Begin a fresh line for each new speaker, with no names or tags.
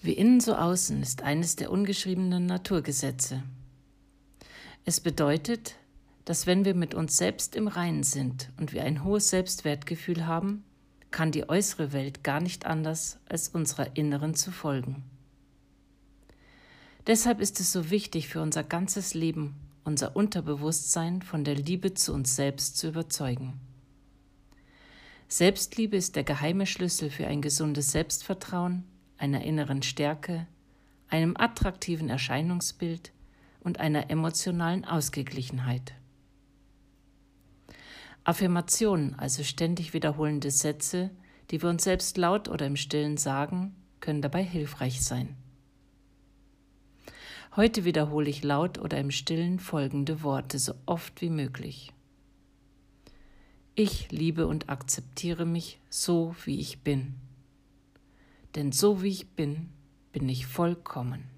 Wie innen so außen ist eines der ungeschriebenen Naturgesetze. Es bedeutet, dass wenn wir mit uns selbst im Reinen sind und wir ein hohes Selbstwertgefühl haben, kann die äußere Welt gar nicht anders, als unserer inneren zu folgen. Deshalb ist es so wichtig für unser ganzes Leben, unser Unterbewusstsein von der Liebe zu uns selbst zu überzeugen. Selbstliebe ist der geheime Schlüssel für ein gesundes Selbstvertrauen, einer inneren Stärke, einem attraktiven Erscheinungsbild und einer emotionalen Ausgeglichenheit. Affirmationen, also ständig wiederholende Sätze, die wir uns selbst laut oder im stillen sagen, können dabei hilfreich sein. Heute wiederhole ich laut oder im stillen folgende Worte so oft wie möglich. Ich liebe und akzeptiere mich so, wie ich bin. Denn so wie ich bin, bin ich vollkommen.